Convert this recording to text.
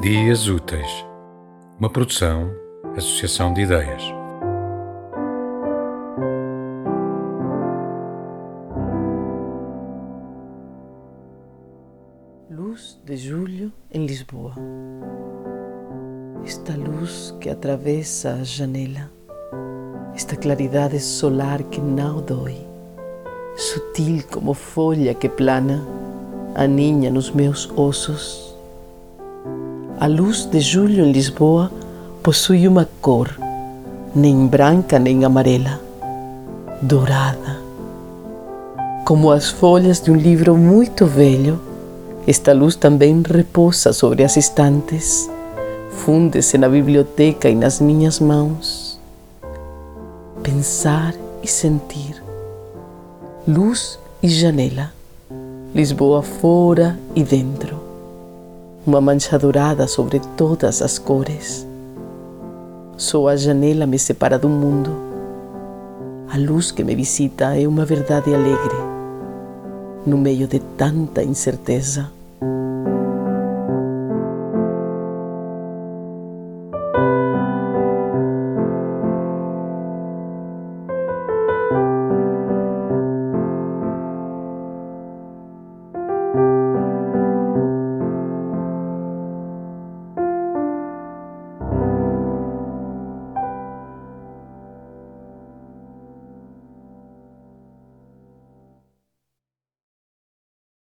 Dias Úteis, uma produção, associação de ideias. Luz de julho em Lisboa. Esta luz que atravessa a janela, esta claridade solar que não dói, sutil como folha que plana, aninha nos meus ossos a luz de julho em Lisboa possui uma cor, nem branca nem amarela, dourada. Como as folhas de um livro muito velho, esta luz também repousa sobre as estantes, funde-se na biblioteca e nas minhas mãos. Pensar e sentir. Luz e janela. Lisboa fora e dentro uma mancha dourada sobre todas as cores. Só a janela me separa do mundo. A luz que me visita é uma verdade alegre, no meio de tanta incerteza.